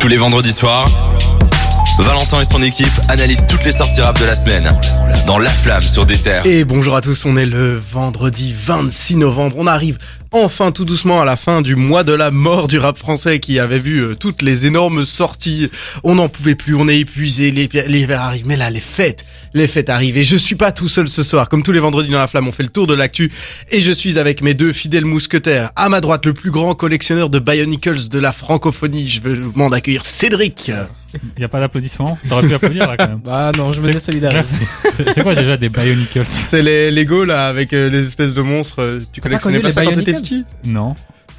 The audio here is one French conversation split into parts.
Tous les vendredis soirs, Valentin et son équipe analysent toutes les sorties rap de la semaine dans La Flamme sur des terres. Et bonjour à tous, on est le vendredi 26 novembre, on arrive enfin tout doucement à la fin du mois de la mort du rap français qui avait vu euh, toutes les énormes sorties, on n'en pouvait plus, on est épuisé, les l'hiver arrive, mais là les fêtes, les fêtes arrivent et je suis pas tout seul ce soir, comme tous les vendredis dans la flamme, on fait le tour de l'actu et je suis avec mes deux fidèles mousquetaires. À ma droite, le plus grand collectionneur de Bionicles de la francophonie, je veux demander d'accueillir Cédric. Il y a pas d'applaudissements? T'aurais pu applaudir là quand même. Bah non, je me désolidarise. C'est quoi déjà des Bionicles? C'est les Lego là avec euh, les espèces de monstres, euh, tu collectionnais connu pas les ça quand t'étais Bionicles? petit? Non.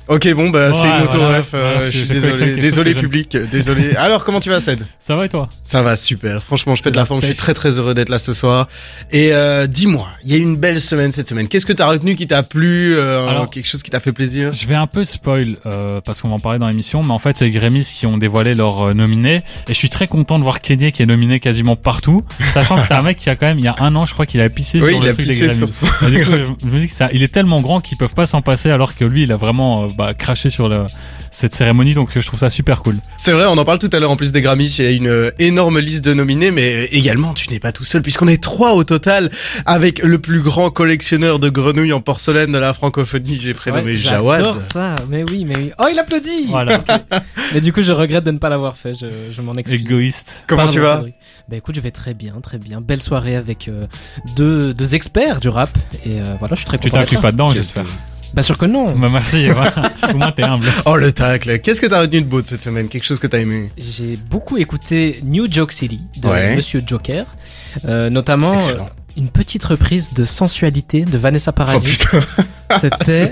Ok bon bah c'est une auto voilà, ref, euh, je suis désolé, désolé public, désolé. Alors comment tu vas Ced Ça va et toi? Ça va super, franchement je pète la forme, je suis très très heureux d'être là ce soir. Et euh, dis-moi, il y a eu une belle semaine cette semaine, qu'est-ce que t'as retenu qui t'a plu, euh, Alors- quelque chose qui t'a fait plaisir? Je vais un peu spoil euh, parce qu'on va en parler dans l'émission, mais en fait c'est les Grammys qui ont dévoilé leurs euh, nominés. Et je suis très content de voir Kenny qui est nominé quasiment partout, sachant que c'est un mec qui a quand même il y a un an je crois qu'il a pissé Oui sur il le a truc des pissé Grammys. sur son... Et du coup, je me dis que ça, il est tellement grand qu'ils peuvent pas s'en passer alors que lui il a vraiment euh, bah, craché sur le, cette cérémonie donc je trouve ça super cool. C'est vrai, on en parle tout à l'heure en plus des Grammys, il y a une euh, énorme liste de nominés, mais euh, également tu n'es pas tout seul puisqu'on est trois au total avec le plus grand collectionneur de grenouilles en porcelaine de la francophonie, j'ai prénommé Ouais, Jawad. J'adore ça, mais oui, mais oui. Oh, il applaudit Voilà. Mais du coup, je regrette de ne pas l'avoir fait, je, je m'en excuse. Égoïste. Comment Pardon, tu vas? Cédric. Bah écoute, je vais très bien, très bien. Belle soirée avec euh, deux, deux experts du rap. Et euh, voilà, je suis très Tu content. d'être t'inclus pas dedans j'espère. Bah sûr que non. Bah merci, au moins t'es humble. Oh le tacle, qu'est-ce que t'as retenu de beau de cette semaine? Quelque chose que t'as aimé? J'ai beaucoup écouté New Joke City de Ouais. Monsieur Joker. Euh, notamment euh, une petite reprise de Sensualité de Vanessa Oh Paradis. putain, ce C'était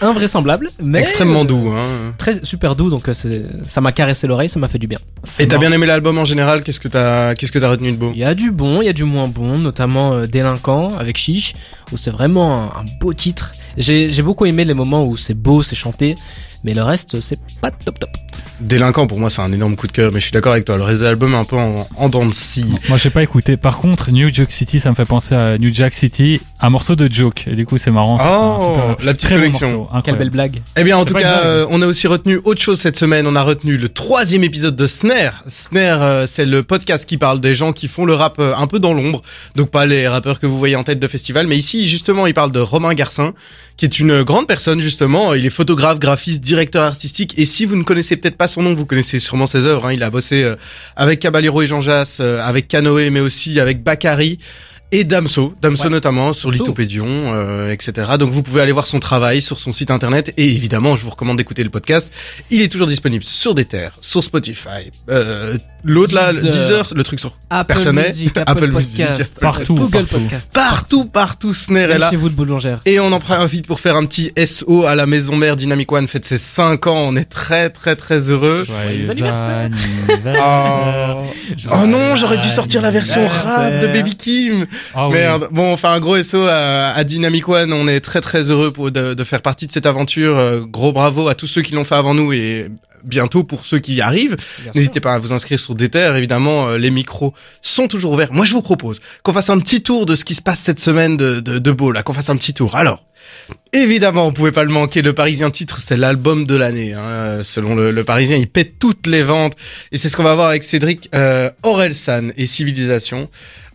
invraisemblable, mais extrêmement doux. Hein. Très super doux, donc euh, c'est- ça m'a caressé l'oreille, ça m'a fait du bien. Et t'as bien aimé l'album en général Qu'est-ce que t'as qu'est-ce que t'as retenu de beau? Il y a du bon, il y a du moins bon, notamment euh, Délinquant avec Chiche, où c'est vraiment un, un beau titre. J'ai j'ai beaucoup aimé les moments où c'est beau, c'est chanté, mais le reste, c'est pas top top. Délinquant pour moi c'est un énorme coup de cœur, mais je suis d'accord avec toi. Le reste de l'album est un peu en, en dents de scie. Moi, j'ai pas écouté. Par contre, New Joke City, ça me fait penser à New Jack City, un morceau de Joke. Et du coup, c'est marrant. Oh, super- la petite très collection. Quelle belle blague. Eh bien, en tout cas, euh, on a aussi retenu autre chose cette semaine. On a retenu le troisième épisode de Snare. Snare, euh, c'est le podcast qui parle des gens qui font le rap euh, un peu dans l'ombre. Donc pas les rappeurs que vous voyez en tête de festival, mais ici, justement, il parle de Romain Garcin, qui est une grande personne, justement. Il est photographe, graphiste, directeur artistique. Et si vous ne connaissez peut-être pas son nom, vous connaissez sûrement ses œuvres. hein. Il a bossé euh, avec Caballero et Jean Jass, euh, avec Canoë, mais aussi avec Bakary. Et Damso, Damso Ouais. notamment sur. Lithopédion, euh, etc. Donc vous pouvez aller voir son travail sur son site internet et évidemment je vous recommande d'écouter le podcast. Il est toujours disponible sur des terres, sur Spotify, euh, l'autre là, Deezer. Le truc sur Apple Personnel, Music, Apple, Apple Podcast, Music, partout, Google partout. Podcast, partout, partout Snare est là. chez vous de boulangère. Et on en profite pour faire un petit SO à la maison mère Dynamic One fête ses 5 ans. On est très très très heureux. Joyeux anniversaires. anniversaire. Oh non, j'aurais dû sortir la version rap de Anniversaire. Baby Kim. Oui. Merde. Bon, on fait un gros SO à, à Dynamic One. On est très très heureux pour, de, de faire partie de cette aventure. Euh, gros bravo à tous ceux qui l'ont fait avant nous et bientôt pour ceux qui y arrivent. N'hésitez pas à vous inscrire sur Déter. Évidemment, euh, les micros sont toujours ouverts. Moi, je vous propose qu'on fasse un petit tour de ce qui se passe cette semaine de, de, de beau, là. Qu'on fasse un petit tour. Alors. Évidemment, on pouvait pas le manquer. Le Parisien titre, c'est l'album de l'année. Hein. Selon le, Parisien, il pète toutes les ventes. Et c'est ce qu'on va voir avec Cédric euh, Orelsan et Civilisation.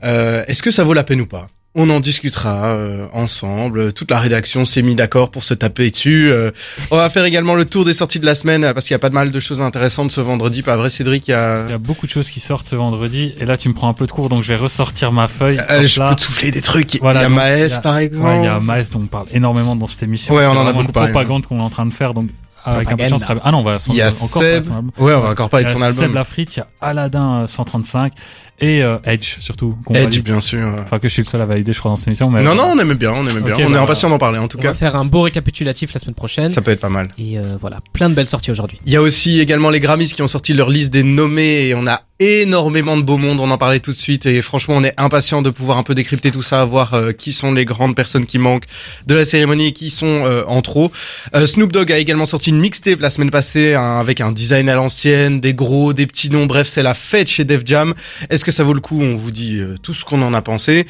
Euh, Est-ce que ça vaut la peine ou pas? On en discutera euh, ensemble. Toute la rédaction s'est mis d'accord pour se taper dessus. Euh, on va faire également le tour des sorties de la semaine euh, parce qu'il y a pas de mal de choses intéressantes ce vendredi. Pas vrai, Cédric il y a... Il y a beaucoup de choses qui sortent ce vendredi. Et là, tu me prends un peu de cours, donc je vais ressortir ma feuille. Euh, je là. peux te souffler des trucs. Voilà, il y a donc, Maes, il y a- par exemple. Ouais, il y a Maes dont on parle énormément dans cette émission. Ouais, on en a beaucoup une parlé, propagande qu'on est en train de faire, donc avec Propaganda. impatience. ça serait- Ah non, on va Il y a encore de Seb. Ouais, on va encore parler Il de y son a album. Seb Lafrite, il y a Aladdin euh, 135 et euh, Edge surtout. Edge, valide. bien sûr. Enfin que je suis le seul à valider, je crois, dans cette émission. Mais Non, non, on aimait bien, on aimait bien. On est bah, impatient d'en parler en tout On cas. va faire un beau récapitulatif la semaine prochaine. Ça peut être pas mal. Et euh, voilà, plein de belles sorties aujourd'hui. Il y a aussi également les Grammys qui ont sorti leur liste des nommés et on a énormément de beau monde, on en parlait tout de suite et franchement on est impatient de pouvoir un peu décrypter tout ça, voir euh, qui sont les grandes personnes qui manquent de la cérémonie et qui sont euh, en trop. Euh, Snoop Dogg a également sorti une mixtape la semaine passée hein, avec un design à l'ancienne, des gros, des petits noms, bref c'est la fête chez Def Jam. Est-ce que ça vaut le coup On vous dit euh, tout ce qu'on en a pensé.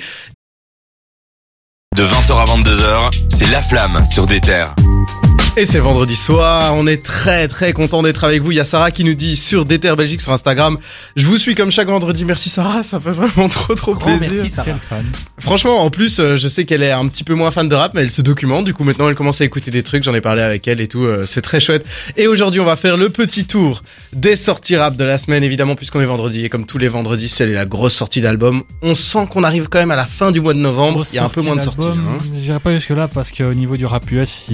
De 20h à 22h, c'est La Flamme sur des terres. Et c'est vendredi soir, on est très très content d'être avec vous. Il y a Sarah qui nous dit sur Déter Belgique sur Instagram, je vous suis comme chaque vendredi. Merci Sarah, ça fait vraiment trop trop Grand plaisir. merci, Sarah. Fan. Franchement, en plus, euh, je sais qu'elle est un petit peu moins fan de rap, mais elle se documente. Du coup, maintenant, elle commence à écouter des trucs. J'en ai parlé avec elle et tout. euh, c'est très chouette. Et aujourd'hui, on va faire le petit tour des sorties rap de la semaine, évidemment, puisqu'on est vendredi. Et comme tous les vendredis, c'est la grosse sortie d'album. On sent qu'on arrive quand même à la fin du mois de novembre. Il y a un peu moins de sorties. hein. J'irai pas jusque là parce qu'au niveau du rap US,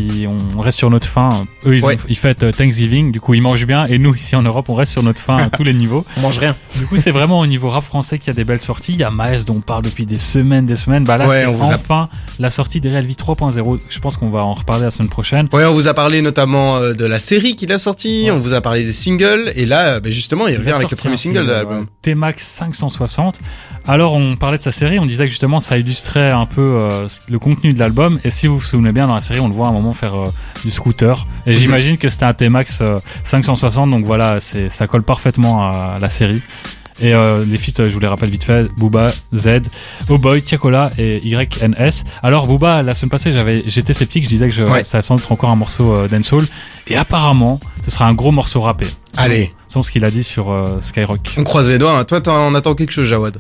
on reste sur notre faim. Eux, ils, Ouais. ont- ils fêtent euh, Thanksgiving, du coup ils mangent bien, et nous ici en Europe, on reste sur notre faim à tous les niveaux. On mange rien. Du coup, c'est vraiment au niveau rap français qu'il y a des belles sorties. Il y a Maes dont on parle depuis des semaines, des semaines. Bah là, Ouais, c'est on vous a- enfin la sortie des Real V 3.0. Je pense qu'on va en reparler la semaine prochaine. Ouais, on vous a parlé notamment euh, de la série qu'il a sorti, on vous a parlé des singles, et là, euh, bah, justement, il Il revient avec le premier single de l'album. ouais. T-Max 560. Alors, on parlait de sa série, on disait que justement, ça illustrait un peu euh, le contenu de l'album. Et si vous vous souvenez bien, dans la série, on le voit à un moment faire euh, du scooter. Et j'imagine que c'était un T-Max euh, 560, donc voilà, ça colle parfaitement à la série. Et euh, les feats, euh, je vous les rappelle vite fait, Booba, Z, Oh Boy, Tiakola et YNS. Alors Booba, la semaine passée, j'avais, j'étais sceptique, je disais que je, Ouais. ça allait sans doute encore un morceau euh, dancehall. Et apparemment, ce sera un gros morceau rappé. Allez. Selon ce qu'il a dit sur euh, Skyrock. On croise les doigts. hein. Toi, t'en attends quelque chose, Jawad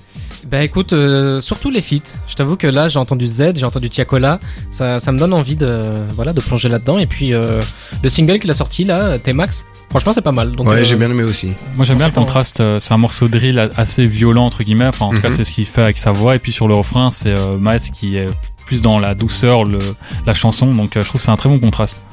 Bah écoute, euh, surtout les feats. Je t'avoue que là, j'ai entendu Z, j'ai entendu Tiakola. Ça, ça me donne envie de, voilà, de plonger là-dedans. Et puis euh, le single qu'il a sorti là, T-Max, franchement, c'est pas mal. Donc, Ouais, euh, j'ai bien aimé aussi. Moi j'aime bien le contraste, euh, c'est un morceau de drill assez violent entre guillemets, enfin en tout cas Mhm. c'est ce qu'il fait avec sa voix et puis sur le refrain c'est euh, Maes qui est plus dans la douceur, le, la chanson donc euh, je trouve que c'est un très bon contraste.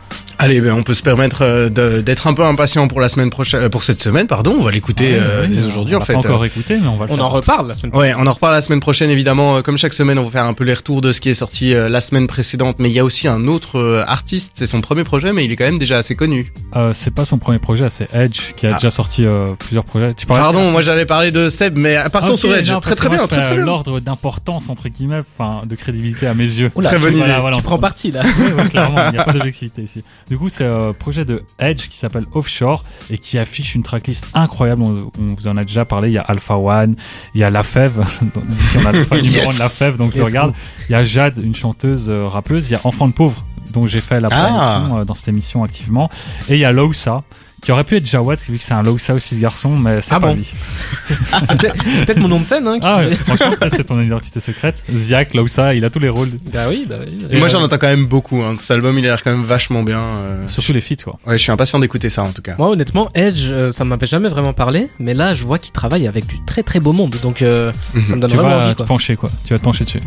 Allez, ben, on peut se permettre euh, d'être un peu impatient pour la semaine prochaine, euh, pour cette semaine, pardon. On va l'écouter Ouais, euh, dès aujourd'hui, on en fait. Pas encore écouté mais on va le On faire. en reparle la semaine Ouais, on en reparle la semaine prochaine, évidemment. Comme chaque semaine, on va faire un peu les retours de ce qui est sorti la semaine précédente. Mais il y a aussi un autre artiste, c'est son premier projet, mais il est quand même déjà assez connu. Euh, c'est pas son premier projet, c'est Edge qui a Ah. déjà sorti euh, plusieurs projets. Tu Pardon, moi j'allais parler de Seb, mais partons sur Edge. non, très très bien, très très bien. L'ordre d'importance entre guillemets, enfin de crédibilité à mes yeux. Oula, Très bonne idée. Voilà, voilà, tu on- prends parti là. Ouais, ouais, clairement, il n'y a pas d'objectivité ici. Du coup, c'est un projet de Edge qui s'appelle Offshore et qui affiche une tracklist incroyable. On, on vous en a déjà parlé. Il y a Alpha One, il y a La Fève. Ici, on a le fan numéro Yes. de La Fève, donc je Let's regarde. Il y a Jade, une chanteuse euh, rappeuse. Il y a Enfant de pauvre, dont j'ai fait la Ah. promotion euh, dans cette émission activement. Et il y a Lousa. Qui aurait pu être Jawad, vu que c'est un Lousa aussi ce garçon, mais c'est Ah pas bon lui. Ah, c'est peut-être mon nom de scène. Hein, qui Ah ouais, franchement, c'est ton identité secrète. Ziak, Lousa, il a tous les rôles. Bah oui, bah oui. Et moi j'en entends quand même beaucoup. Hein. Cet album, il a l'air quand même vachement bien. euh. Surtout les feats, quoi. Ouais, je suis impatient d'écouter ça en tout cas. Moi honnêtement, Edge, euh, ça m'avait jamais vraiment parlé, mais là je vois qu'il travaille avec du très très beau monde, donc euh, ça me donne Tu vraiment vas envie. te Quoi. pencher, quoi. Tu vas te pencher dessus.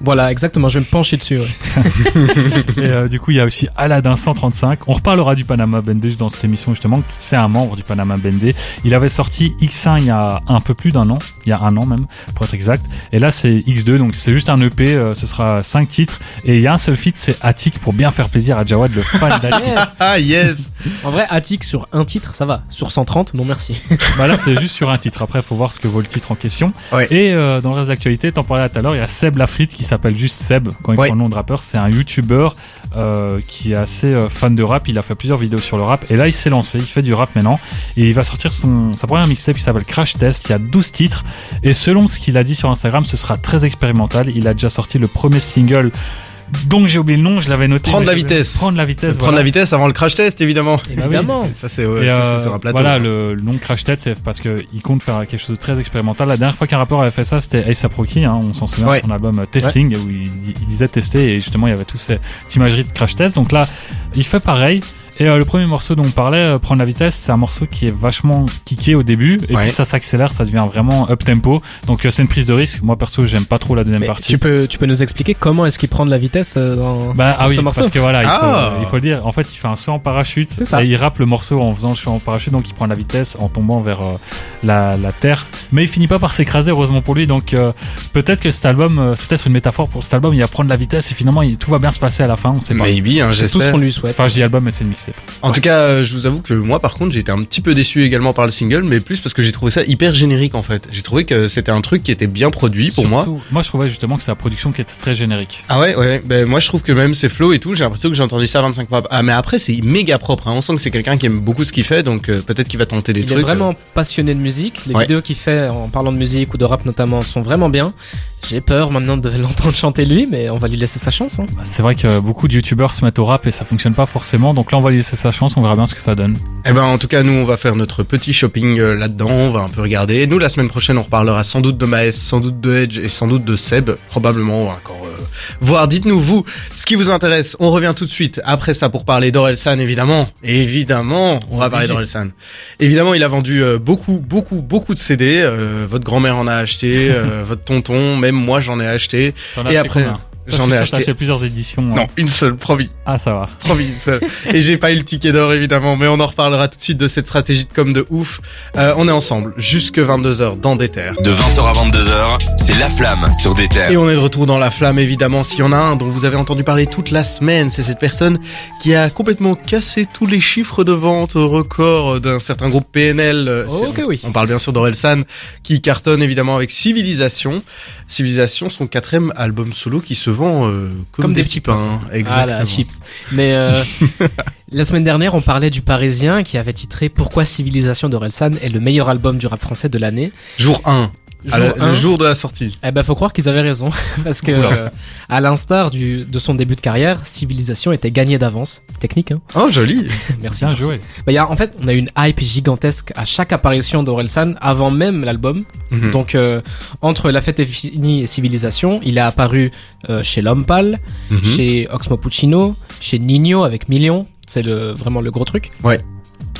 Voilà, exactement, je vais me pencher dessus. ouais. Et euh, du coup, il y a aussi Aladdin 135. On reparlera du Panama Bendé dans cette émission justement. qui C'est un membre du Panama Bendé. Il avait sorti X1 il y a un peu plus d'un an, il y a un an même pour être exact. Et là, c'est X2, donc c'est juste un EP. euh, ce sera 5 titres et il y a un seul feat, c'est Attic pour bien faire plaisir à Jawad, le fan d'Attic. Yes. Ah yes En vrai, Attic sur un titre, ça va. Sur 130, non merci. bah là, c'est juste sur un titre. Après, faut voir ce que vaut le titre en question. Ouais. Et euh, dans le reste d'actualité, t'en parlais tout à l'heure, il y a Seb Lafrite qui s'appelle juste Seb quand il Ouais. prend le nom de rappeur. C'est un YouTuber euh, qui est assez euh, fan de rap. Il a fait plusieurs vidéos sur le rap et là, il s'est lancé. Il fait du rap maintenant et il va sortir son sa première mixtape qui s'appelle Crash Test. Il y a 12 titres et selon ce qu'il a dit sur Instagram, ce sera très expérimental. Il a déjà sorti le premier single. Dont j'ai oublié le nom, je l'avais noté. Prendre la vitesse. Prendre la vitesse. Prendre voilà. la vitesse avant le crash test, évidemment. Évidemment. Ça c'est ouais, euh, c'est sur un plateau. Voilà, le, le nom Crash Test, c'est parce qu'il compte faire quelque chose de très expérimental. La dernière fois qu'un rappeur avait fait ça, c'était Ace Rocky, hein, on s'en souvient Ouais. de son album euh, Testing, où il, il disait tester, et justement, il y avait toute cette imagerie de Crash Test. Donc là, il fait pareil. Et euh, le premier morceau dont on parlait, euh, Prendre la vitesse, c'est un morceau qui est vachement kické au début, et Ouais. puis ça s'accélère, ça devient vraiment up tempo. Donc euh, c'est une prise de risque. Moi perso, j'aime pas trop la deuxième Mais partie. tu peux, tu peux nous expliquer comment est-ce qu'il prend de la vitesse euh, dans, Bah ah dans oui, ce morceau parce que voilà, il, Ah. faut, il faut le dire. En fait, il fait un saut en parachute C'est ça. et il rappe le morceau en faisant le saut en parachute, donc il prend de la vitesse en tombant vers euh, la, la terre. Mais il finit pas par s'écraser, heureusement pour lui. Donc euh, peut-être que cet album, euh, c'est peut-être une métaphore pour cet album. Il va prendre de la vitesse et finalement il- tout va bien se passer à la fin. On sait pas. Maybe, hein, C'est tout ce j'espère. qu'on lui souhaite. Enfin, je dis album, mais c'est une mixtape. C'est En tout cas, euh, je vous avoue que moi, par contre, j'étais un petit peu déçu également par le single, mais plus parce que j'ai trouvé ça hyper générique en fait. J'ai trouvé que c'était un truc qui était bien produit pour moi. Surtout, Moi, je trouvais justement que c'est la production qui était très générique. Ah ouais, ouais. Ben moi, je trouve que même ses flows et tout, j'ai l'impression que j'ai entendu ça 25 fois. Ah mais après, c'est méga propre. Hein. On sent que c'est quelqu'un qui aime beaucoup ce qu'il fait, donc euh, peut-être qu'il va tenter des Il trucs. est vraiment passionné de musique. Les Ouais. vidéos qu'il fait en parlant de musique ou de rap notamment sont vraiment bien. J'ai peur maintenant de l'entendre chanter lui, mais on va lui laisser sa chance. Hein. Bah, C'est vrai que beaucoup de youtubeurs se mettent au rap et ça fonctionne pas forcément. Donc là, on va lui laisser sa chance, on verra bien ce que ça donne. Eh ben, en tout cas, nous, on va faire notre petit shopping euh, là-dedans. On va un peu regarder. Nous, la semaine prochaine, on reparlera sans doute de Maes, sans doute de Edge et sans doute de Seb. Probablement, on va encore euh, voir. Dites-nous, vous, ce qui vous intéresse. On revient tout de suite après ça pour parler d'Orelsan, évidemment. Évidemment, on va parler d'Orelsan. Évidemment, il a vendu euh, beaucoup, beaucoup, beaucoup de CD. Euh, votre grand-mère en a acheté, euh, votre tonton, même moi, j'en ai acheté. Et acheté après, j'en je ai acheté. plusieurs éditions. hein. Non, une seule, promis. Ah, ça va. Promis, une seule. Et j'ai pas eu le ticket d'or évidemment, mais on en reparlera tout de suite de cette stratégie de com de ouf. Euh, on est ensemble jusque 22h dans des terres. De 20h à 22h, c'est La Flamme sur des terres. Et on est de retour dans la flamme évidemment. S'il y en a un dont vous avez entendu parler toute la semaine, c'est cette personne qui a complètement cassé tous les chiffres de vente au record d'un certain groupe PNL. Euh, c'est- Ok, oui. On parle bien sûr d'Orelsan qui cartonne évidemment avec Civilisation. Civilisation, son quatrième album solo qui se vend euh, comme, des, petits pains. Exactement. Voilà, chips. Mais euh, la semaine dernière, on parlait du Parisien qui avait titré Pourquoi Civilisation d'Orelsan est le meilleur album du rap français de l'année. Jour 1, Jour la- le jour de la sortie. Eh ben, faut croire qu'ils avaient raison, parce que euh, à l'instar du de son début de carrière, Civilisation était gagné d'avance. Technique, hein. Oh joli. Merci. Bien merci. joué. Bah, y a, en fait, on a eu une hype gigantesque à chaque apparition d'Orelsan avant même l'album. Mhm. Donc, euh, entre La Fête est finie et Civilisation, il est apparu euh, chez L'Homme Pâle, Mhm. chez Oxmo Puccino, chez Nino avec Million. C'est le, vraiment le gros truc. Ouais.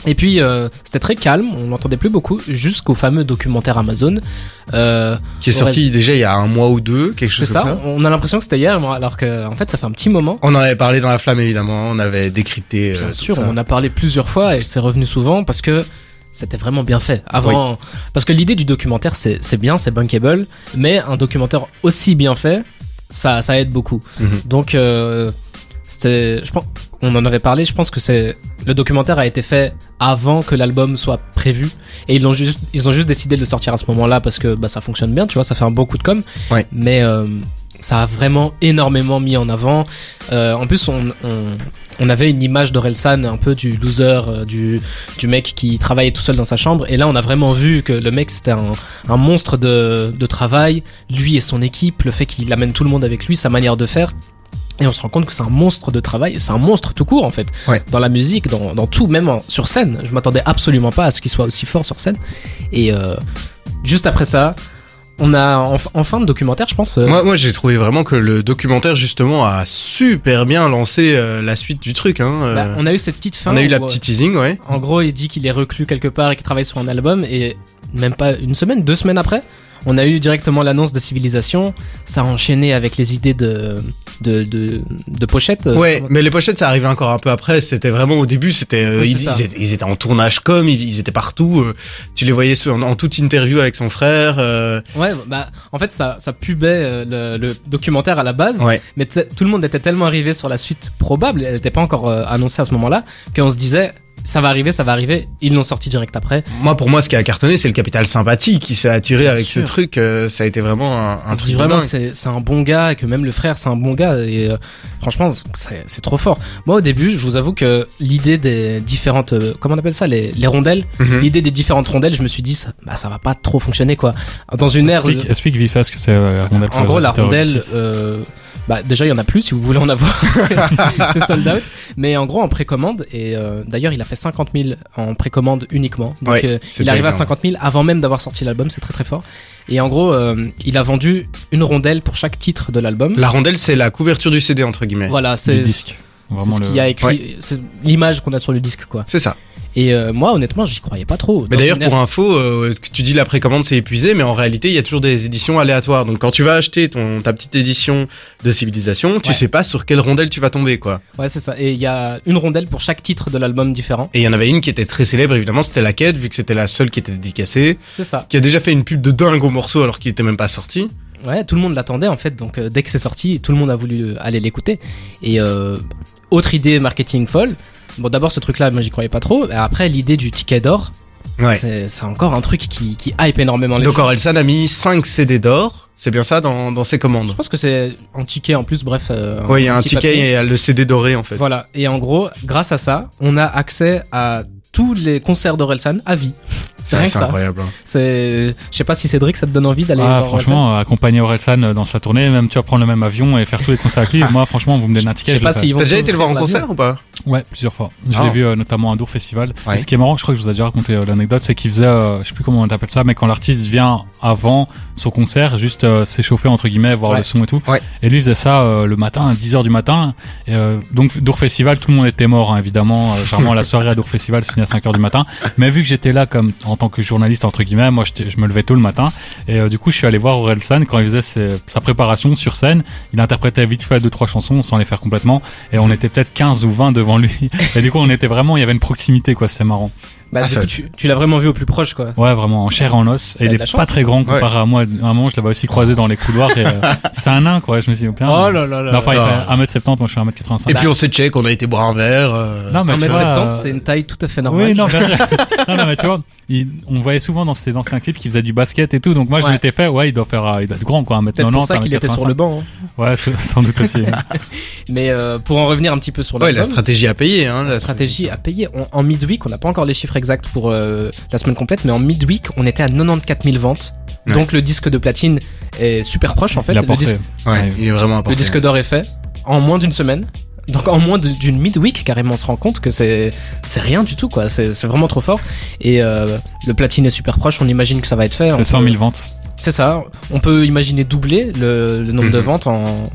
Et puis, euh, c'était très calme, on n'entendait plus beaucoup, jusqu'au fameux documentaire Amazon. Euh, Qui est sorti déjà il y a un mois ou deux, quelque c'est chose ça, comme ça. on a l'impression que c'était hier, alors que, en fait, ça fait un petit moment. On en avait parlé dans la flamme évidemment, on avait décrypté. euh, Bien tout sûr, ça. on en a parlé plusieurs fois et c'est revenu souvent parce que c'était vraiment bien fait. Avant, parce que l'idée du documentaire, c'est c'est bien, c'est bankable, mais un documentaire aussi bien fait, ça, ça aide beaucoup. Mhm. Donc, euh, c'était, je pense, on en avait parlé. Je pense que c'est le documentaire a été fait avant que l'album soit prévu et ils l'ont juste, ils ont juste décidé de le sortir à ce moment-là parce que bah ça fonctionne bien, tu vois, ça fait un bon coup de com. Ouais. Mais euh, ça a vraiment énormément mis en avant. Euh, en plus, on, on, on avait une image d'Orelsan un peu du loser, euh, du, du mec qui travaillait tout seul dans sa chambre. Et là, on a vraiment vu que le mec, c'était un, un monstre de, de travail. Lui et son équipe, le fait qu'il amène tout le monde avec lui, sa manière de faire. Et on se rend compte que c'est un monstre de travail, c'est un monstre tout court en fait. Ouais. Dans la musique, dans, dans tout, même en- sur scène. Je m'attendais absolument pas à ce qu'il soit aussi fort sur scène. Et euh, juste après ça, on a en, en fin de documentaire, je pense. euh, Moi, moi j'ai trouvé vraiment que le documentaire justement a super bien lancé euh, la suite du truc. Hein. bah, on a eu cette petite fin. on a eu la petite teasing, ouais. En gros, il dit qu'il est reclus quelque part et qu'il travaille sur un album et même pas une semaine, deux semaines après, on a eu directement l'annonce de Civilisation. Ça a enchaîné avec les idées de de de, de pochettes. Ouais, mais les pochettes ça arrivait encore un peu après. C'était vraiment au début, c'était euh, Oui, ils, étaient, ils étaient en tournage comme ils, ils étaient partout. euh, tu les voyais en, en toute interview avec son frère. euh, Ouais, bah en fait ça ça pubait euh, le, le documentaire à la base, ouais. mais tout le monde était tellement arrivé sur la suite probable, elle n'était pas encore annoncée à ce moment-là, qu'on se disait ça va arriver, ça va arriver. Ils l'ont sorti direct après. Moi, pour moi, ce qui a cartonné, c'est le capital sympathie qui s'est attiré Bien avec sûr. ce truc. euh, ça a été vraiment un, un On se truc dit vraiment dingue. que c'est c'est un bon gars et que même le frère c'est un bon gars et euh, franchement c'est c'est trop fort. Moi au début je vous avoue que l'idée des différentes euh, comment on appelle ça les, les rondelles, Mhm. l'idée des différentes rondelles je me suis dit ça, bah ça va pas trop fonctionner quoi. Dans une ère Explique, explique vite fait ce que c'est euh, la rondelle. en gros la rondelle euh, bah déjà il y en a plus si vous voulez en avoir c'est sold out mais en gros en précommande et euh, d'ailleurs il a fait 50 000 en précommande uniquement donc Ouais, euh, il arrive à énorme. 50 000 avant même d'avoir sorti l'album c'est très très fort et en gros euh, il a vendu une rondelle pour chaque titre de l'album La rondelle, c'est la couverture du CD entre guillemets. voilà c'est disque. c'est Vraiment ce le. qu'il a écrit c'est l'image qu'on a sur le disque quoi C'est ça. Et euh, moi honnêtement j'y croyais pas trop Mais d'ailleurs, pour info, euh, tu dis la précommande c'est épuisé, mais en réalité, il y a toujours des éditions aléatoires. Donc, quand tu vas acheter ton ta petite édition de Civilisation, tu Ouais. sais pas sur quelle rondelle tu vas tomber, quoi. ouais c'est ça et il y a une rondelle pour chaque titre de l'album différent Et il y en avait une qui était très célèbre, évidemment, c'était la quête, vu que c'était la seule qui était dédicacée, c'est ça qui a déjà fait une pub de dingue au morceau alors qu'il était même pas sorti. Ouais, tout le monde l'attendait en fait, donc euh, dès que c'est sorti, tout le monde a voulu euh, aller l'écouter. Et euh, autre idée marketing folle, Bon, d'abord ce truc-là, moi j'y croyais pas trop. Et après, l'idée du ticket d'or, Ouais. c'est c'est encore un truc qui, qui hype énormément les Donc gens. Orelsan a mis 5 CD d'or, c'est bien ça dans, dans ses Je commandes. pense que c'est un ticket en plus, bref. euh, Oui, il y a un ticket papier. et le CD doré en fait. Voilà. Et en gros, grâce à ça, on a accès à tous les concerts d'Orelsan à vie. C'est rien que c'est ça. incroyable. hein. C'est, je sais pas si Cédric, ça te donne envie d'aller Ah, voir franchement, accompagner Orelsan dans sa tournée, même tu vas prendre le même avion et faire tous les concerts avec lui. Moi, franchement, vous me donnez un Je ticket. sais je pas fais. s'ils vont T'as déjà été le voir en concert ou pas? Ouais, plusieurs fois. Je Ah. l'ai vu euh, notamment à Dour Festival. Ouais. Et ce qui est marrant, je crois que je vous ai déjà raconté euh, l'anecdote, c'est qu'il faisait, euh, je sais plus comment on appelle ça, mais quand l'artiste vient avant son concert, juste euh, s'échauffer entre guillemets, voir Ouais. le son et tout. Ouais. Et lui faisait ça euh, le matin, à 10h du matin. Et, euh, donc Dour Festival, tout le monde était mort, hein, évidemment. Euh, généralement la soirée à Dour Festival se à 5h du matin. Mais vu que j'étais là comme en tant que journaliste entre guillemets, moi je me levais tôt le matin. Et euh, du coup, je suis allé voir Orelsan quand il faisait sa préparation sur scène. Il interprétait vite fait deux trois chansons sans les faire complètement. Et on était peut-être 15 ou 20 devant lui. Et du coup, on était vraiment, il y avait une proximité, quoi. C'était marrant. Bah, Ah, ça- tu, tu l'as vraiment vu au plus proche, quoi. Ouais, vraiment, en chair en os. Et il est pas chance. très grand comparé à moi. À un moment, je l'avais aussi croisé dans les couloirs. et, euh, c'est un nain, quoi. Je me suis dit, oh, putain. Oh là là là. Non, enfin, il fait 1m70, moi je suis 1m85. Et puis on s'est check, on a été boire un verre. euh, non, mais tu vois, 1m70, euh, c'est une taille tout à fait normale. Oui, non, bien sûr. non, non, mais tu vois, il- on voyait souvent dans ses anciens clips qu'il faisait du basket et tout. Donc moi, je Ouais. m'étais fait, ouais, il doit faire, euh, il doit être grand, quoi, 1m90. Peut-être pour ça qu'il était sur le 1m85. banc. hein. Ouais, c'est- sans doute aussi. Mais euh, pour en revenir un petit peu sur Ouais, la stratégie à payer. Hein, la stratégie à payer. On- en midweek, on n'a pas encore les chiffres exacts pour euh, la semaine complète, mais en midweek, on était à 94 000 ventes. Ouais. Donc le disque de platine est super proche en fait. il a Le porté. disque, Ouais, il est vraiment important. le disque d'or est fait en moins d'une semaine. Donc en moins d'une midweek, carrément, on se rend compte que c'est c'est rien du tout quoi. C'est c'est vraiment trop fort. Et euh, le platine est super proche. On imagine que ça va être fait. C'est 100 peut- 000 ventes. C'est ça. On peut imaginer doubler le, le nombre de Mhm. ventes en, en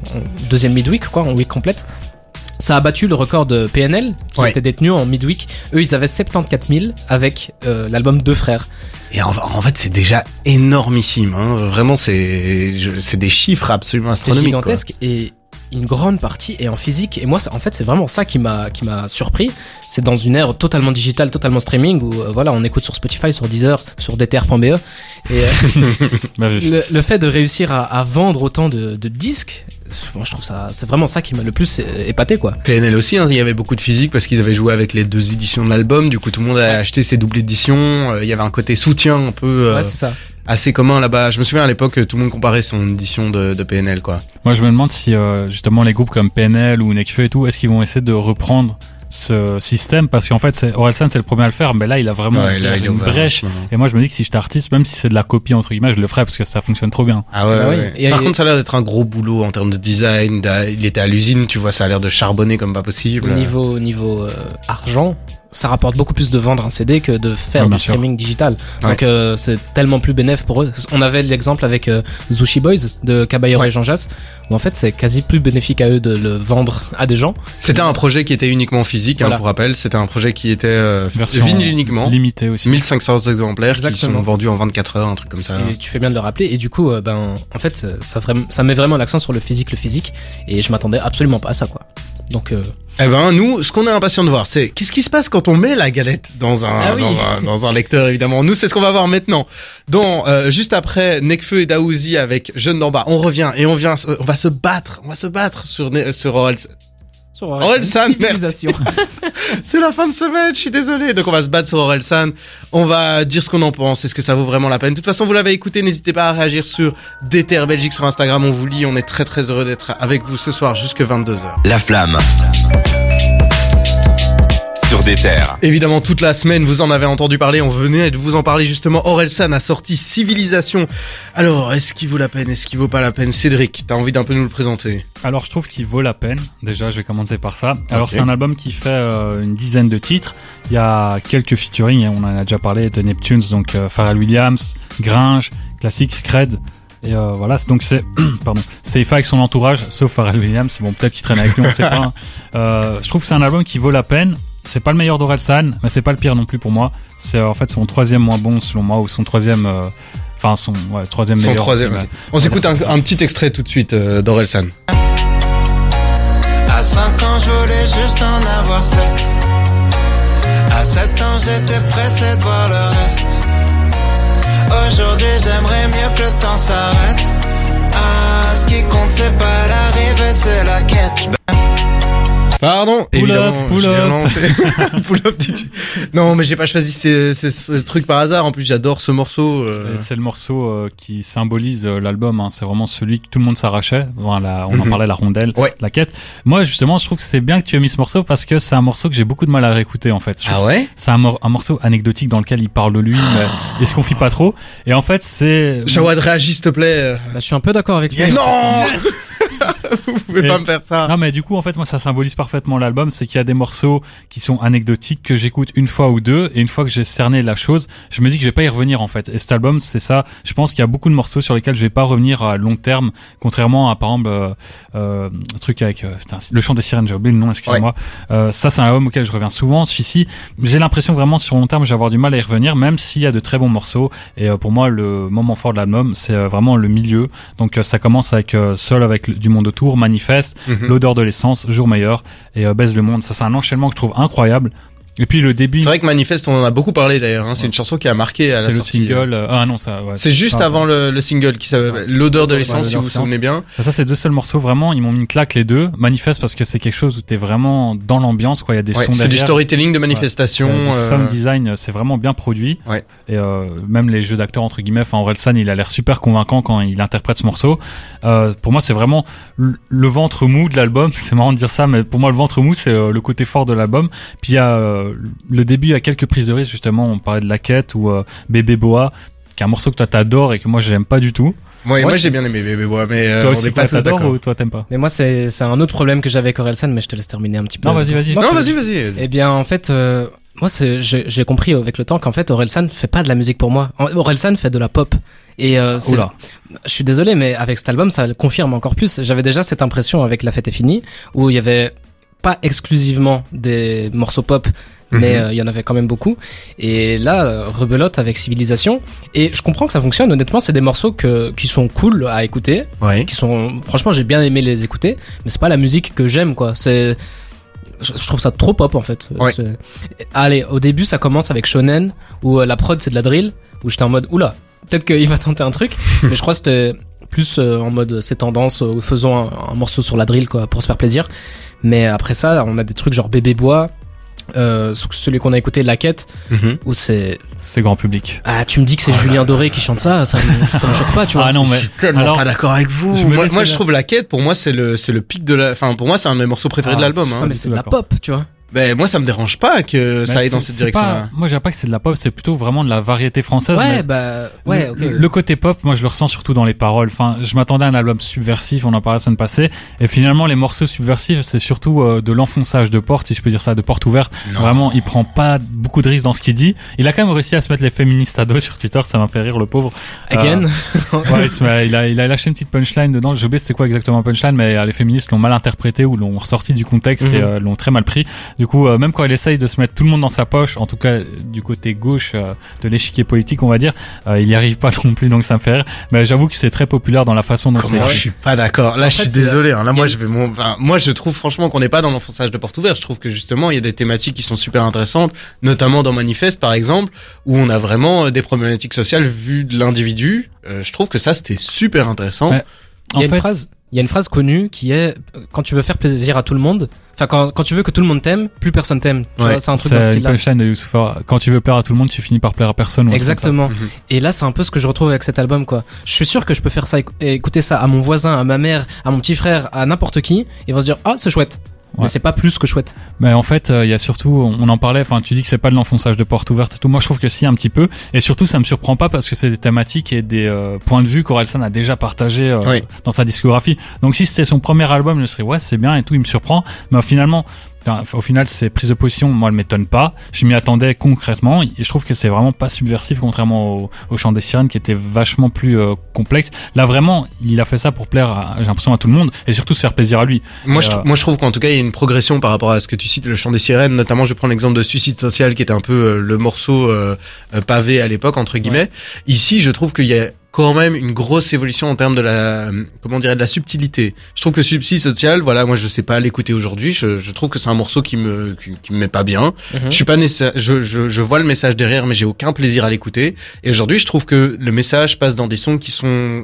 deuxième midweek, quoi, en week complète. Ça a battu le record de PNL, qui Ouais. était détenu en midweek. Eux, ils avaient 74 000 avec euh, l'album Deux Frères. Et en, en fait, c'est déjà énormissime. Hein. Vraiment, c'est je- c'est des chiffres absolument C'est astronomiques. quoi. gigantesque et une grande partie est en physique. Et moi, ça- en fait, c'est vraiment ça qui m'a qui m'a surpris. C'est dans une ère totalement digitale, totalement streaming où euh, voilà, on écoute sur Spotify, sur Deezer, sur DTR.be. Et euh, Bah, le, le fait de réussir à, à vendre autant de, de disques, moi, je trouve ça, c'est vraiment ça qui m'a le plus épaté, quoi. PNL aussi, hein, il y avait beaucoup de physique parce qu'ils avaient joué avec les deux éditions de l'album. Du coup, tout le monde a acheté ces doubles éditions. Euh, Il y avait un côté soutien un peu euh, Ouais, c'est ça. assez commun là-bas. Je me souviens à l'époque, tout le monde comparait son édition de, de PNL, quoi. Moi, je me demande si euh, justement les groupes comme PNL ou Nekfeu et tout, est-ce qu'ils vont essayer de reprendre ce système Parce qu'en fait, c'est- Orelsan, c'est le premier à le faire, mais là, il a vraiment Ouais, là, ouvert il est une brèche. Et moi, je me dis que si j'étais artiste, même si c'est de la copie entre guillemets, je le ferais parce que ça fonctionne trop bien. Ah ouais, Bah ouais. Et- Par et- contre, ça a l'air d'être un gros boulot en termes de design. Il était à l'usine, tu vois, ça a l'air de charbonner comme pas possible. Au niveau, au niveau euh, argent, ça rapporte beaucoup plus de vendre un CD que de faire du sûr. streaming digital. Ouais. Donc euh, c'est tellement plus bénéf pour eux. On avait l'exemple avec euh, Zushi Boys de Caballero Ouais. et Jean Jass, où en fait c'est quasi plus bénéfique à eux de le vendre à des gens. C'était un projet qui était uniquement physique, hein, pour rappel. C'était un projet qui était euh, Version vinyle uniquement. Limitée aussi. 1500 exemplaires qui Exactement. sont vendus en 24 heures, un truc comme ça. Et tu fais bien de le rappeler. Et du coup, euh, ben, en fait, ça, ça, vraiment- ça met vraiment l'accent sur le physique, le physique. Et je m'attendais absolument pas à ça, quoi. Donc, euh, Eh ben, nous, ce qu'on est impatient de voir, c'est qu'est-ce qui se passe quand on met la galette dans un, Ah oui. dans un, dans un lecteur, évidemment. Nous, c'est ce qu'on va voir maintenant. Dans, euh, juste après Nekfeu et Daouzi avec Jeune d'en bas, on revient et on vient, se- on va se battre, on va se battre sur, sur Orelsan. Sur Orelsan. C'est la fin de semaine, je suis désolé. Donc on va se battre sur Orelsan. On va dire ce qu'on en pense. Est-ce que ça vaut vraiment la peine? De toute façon, vous l'avez écouté. N'hésitez pas à réagir sur DTR Belgique sur Instagram. On vous lit. On est très très heureux d'être avec vous ce soir jusque 22h. La flamme. Sur des terres. Évidemment, toute la semaine, vous en avez entendu parler. On venait de vous en parler justement. Orelsan a sorti Civilisation. Alors, est-ce qu'il vaut la peine? Est-ce qu'il vaut pas la peine? Cédric, t'as envie d'un peu nous le présenter? Alors je trouve qu'il vaut la peine. Déjà, je vais commencer par ça. Alors c'est un album qui fait euh, une dizaine de titres. Il y a quelques featuring, hein, on en a déjà parlé, de Neptunes, donc euh, Pharrell Williams, Gringe, Classic, Scred. Et euh, voilà, c'est- donc c'est pardon, c'est avec son entourage, sauf Pharrell Williams. Bon, peut-être qu'il traîne avec lui, on sait pas. hein. Euh, je trouve que c'est un album qui vaut la peine. C'est pas le meilleur d'Orelsan, mais c'est pas le pire non plus pour moi. C'est en fait son troisième moins bon selon moi, ou son troisième, euh, enfin son ouais, troisième Son meilleur. troisième. Ouais. ok. On s'écoute un, un petit extrait tout de suite euh, d'Orelsan. À 5 ans, je voulais juste en avoir 7. À 7 ans, j'étais pressé de voir le reste. Aujourd'hui, j'aimerais mieux que le temps s'arrête. Ah, ce qui compte, c'est pas l'arrivée, c'est la quête. Pardon, Pull évidemment, up, pull je up. Pull up, DJ. Non, mais j'ai pas choisi ce, ce- ce truc par hasard. En plus, j'adore ce morceau. euh. C'est le morceau euh, qui symbolise euh, l'album. hein. C'est vraiment celui que tout le monde s'arrachait. Voilà, on en Mhm. parlait, la rondelle, Ouais. la quête. Moi, justement, je trouve que c'est bien que tu aies mis ce morceau parce que c'est un morceau que j'ai beaucoup de mal à réécouter en fait. Je Ah ouais? C'est un, mor- un morceau anecdotique dans lequel il parle de lui, mais il se confie pas trop? Et en fait, c'est Jawad, réagis, s'il te plaît. Bah, je suis un peu d'accord avec toi. Non Vous pouvez Et- pas me faire ça. Non mais du coup en fait moi ça symbolise parfaitement l'album, c'est qu'il y a des morceaux qui sont anecdotiques que j'écoute une fois ou deux et une fois que j'ai cerné la chose, je me dis que je vais pas y revenir en fait. Et cet album c'est ça, je pense qu'il y a beaucoup de morceaux sur lesquels je vais pas revenir à long terme, contrairement à par exemple euh, euh, un truc avec euh, putain, le chant des sirènes, j'ai oublié le nom, excusez-moi. Euh, ça c'est un album auquel je reviens souvent. Celui-ci, j'ai l'impression vraiment sur long terme je vais avoir du mal à y revenir, même s'il y a de très bons morceaux. Et euh, pour moi le moment fort de l'album c'est vraiment le milieu. Donc ça commence avec Seul avec du monde autour, Manifeste Mhm. l'odeur de l'essence, jour meilleur et euh, baise le monde. Ça, c'est un enchaînement que je trouve incroyable. Et puis le début, C'est vrai que Manifeste, on en a beaucoup parlé d'ailleurs. Hein. C'est une chanson qui a marqué à c'est la le sortie. single. euh, ah non, ça. Ouais. C'est juste avant le, le single qui s'appelle. L'odeur de l'essence, si vous vous souvenez bien. Ça, c'est deux seuls morceaux vraiment. Ils m'ont mis une claque les deux. Manifeste parce que c'est quelque chose où t'es vraiment dans l'ambiance. Quoi, il y a des sons c'est du derrière. storytelling de manifestation. Euh, euh, sound design, euh, c'est vraiment bien produit. Ouais. Et euh, même les jeux d'acteurs entre guillemets, enfin Orelsan, il a l'air super convaincant quand il interprète ce morceau. Euh, pour moi, c'est vraiment le, le ventre mou de l'album. C'est marrant de dire ça, mais pour moi, le ventre mou, c'est euh, le côté fort de l'album. Puis il y a euh, le début, il y a quelques prises de risque justement. On parlait de la quête ou euh, Bébé Boa, qui est un morceau que toi t'adores et que moi j'aime pas du tout. Moi, j'ai bien aimé Bébé Bois, mais euh, toi on aussi, n'est pas toi tous t'adores d'accord. ou toi t'aimes pas? Mais moi, c'est c'est un autre problème que j'avais avec Orelsan, mais je te laisse terminer un petit peu. Non, vas-y, vas-y. Non, vas-y, vas-y. Eh bien, en fait, euh, moi, j'ai compris avec le temps qu'en fait, Orelsan fait pas de la musique pour moi. Orelsan fait de la pop. Et euh, c'est- Oula. je suis désolé, mais avec cet album, ça le confirme encore plus. J'avais déjà cette impression avec La Fête est finie, où il y avait pas exclusivement des morceaux pop, mais Mhm. euh, il y en avait quand même beaucoup. Et là, euh, rebelote avec Civilisation. Et je comprends que ça fonctionne. Honnêtement, c'est des morceaux que, qui sont cool à écouter, Ouais. qui sont, franchement, j'ai bien aimé les écouter, mais c'est pas la musique que j'aime, quoi. C'est, je, je trouve ça trop pop, en fait. Ouais. Allez, au début, ça commence avec Shonen, où euh, la prod, c'est de la drill, où j'étais en mode, oula, peut-être qu'il va tenter un truc, mais je crois que c'était plus euh, en mode, c'est tendance, euh, faisons un, un morceau sur la drill, quoi, pour se faire plaisir. Mais après ça, on a des trucs genre Bébé Bois, euh, celui qu'on a écouté, La Quête, Mhm. où c'est, C'est grand public. ah, tu me dis que c'est Julien Doré qui chante ça, ça me, ça me choque pas, tu vois. Ah non, mais Je suis tellement alors, pas d'accord avec vous. je Moi, je trouve la quête, pour moi, c'est le, c'est le pic de la, enfin, pour moi, c'est un de mes morceaux préférés de Ah, l'album, hein. Ouais, mais c'est de la pop, tu vois. Ben, moi, ça me dérange pas que ça aille dans c'est- cette c'est direction-là. Moi, je dirais pas que c'est de la pop, c'est plutôt vraiment de la variété française. Ouais, bah, ouais, le, ok. le côté pop, moi je le ressens surtout dans les paroles. Enfin, je m'attendais à un album subversif, on en parlait la semaine passée, et finalement les morceaux subversifs, c'est surtout euh, de l'enfonçage de porte, si je peux dire ça, de porte ouverte. Non. Vraiment, il prend pas beaucoup de risques dans ce qu'il dit. Il a quand même réussi à se mettre les féministes à dos sur Twitter, ça m'a fait rire le pauvre. Again. Ouais, il, se met- il a, il a lâché une petite punchline dedans. J'ai oublié c'était quoi exactement punchline, mais euh, les féministes l'ont mal interprété ou l'ont ressorti du contexte et Mhm. euh, l'ont très mal pris. Du coup, euh, même quand il essaye de se mettre tout le monde dans sa poche, en tout cas du côté gauche euh, de l'échiquier politique, on va dire, euh, il y arrive pas non plus, donc ça me fait rire. Mais j'avoue que c'est très populaire dans la façon dont c'est. Je suis pas d'accord. Là, je fait, suis désolé. hein. Là, moi, a- je vais mon, enfin, moi, je trouve franchement qu'on n'est pas dans l'enfonçage de porte ouverte. Je trouve que justement, il y a des thématiques qui sont super intéressantes, notamment dans Manifeste, par exemple, où on a vraiment euh, des problématiques sociales vues de l'individu. Euh, je trouve que ça, c'était super intéressant. Ouais. Il y a En une fait- phrase, il y a une phrase connue qui est quand tu veux faire plaisir à tout le monde, enfin quand, quand tu veux que tout le monde t'aime, plus personne t'aime. Tu Ouais, vois, c'est un truc dans ce style-là. punchline de Youssoufa. Quand tu veux plaire à tout le monde, tu finis par plaire à personne. Exactement. Mhm. Et là, c'est un peu ce que je retrouve avec cet album, quoi. Je suis sûr que je peux faire ça, écou- écouter ça à mon voisin, à ma mère, à mon petit frère, à n'importe qui, et vont se dire ah c'est chouette. Ouais. Mais c'est pas plus que chouette. Mais en fait, euh, il y a surtout, on en parlait, enfin, tu dis que c'est pas de l'enfonçage de porte ouverte et tout. Moi, je trouve que si, un petit peu. Et surtout, ça me surprend pas parce que c'est des thématiques et des euh, points de vue qu'Orelsan a déjà partagé euh, Oui. dans sa discographie. Donc, si c'était son premier album, je serais, ouais, c'est bien et tout, il me surprend. Mais finalement, enfin, au final, ces prises de position, moi, elles m'étonnent pas. Je m'y attendais concrètement et je trouve que c'est vraiment pas subversif, contrairement au, au chant des sirènes qui était vachement plus euh, complexe. Là, vraiment, il a fait ça pour plaire, j'ai l'impression, à tout le monde et surtout se faire plaisir à lui. Moi, je, Euh, moi, je trouve qu'en tout cas, il y a une progression par rapport à ce que tu cites, le chant des sirènes. Notamment, je prends l'exemple de Suicide Social, qui était un peu euh, le morceau pavé à l'époque, entre guillemets. Ici, je trouve qu'il y a quand même une grosse évolution en termes de la, comment de la subtilité. Je trouve que Suicide Social, voilà, moi, je sais pas l'écouter aujourd'hui. Je, je trouve que c'est un morceau qui me, qui, qui me met pas bien. Je suis pas nécessaire, je, je, je vois le message derrière, mais j'ai aucun plaisir à l'écouter. Et aujourd'hui, je trouve que le message passe dans des sons qui sont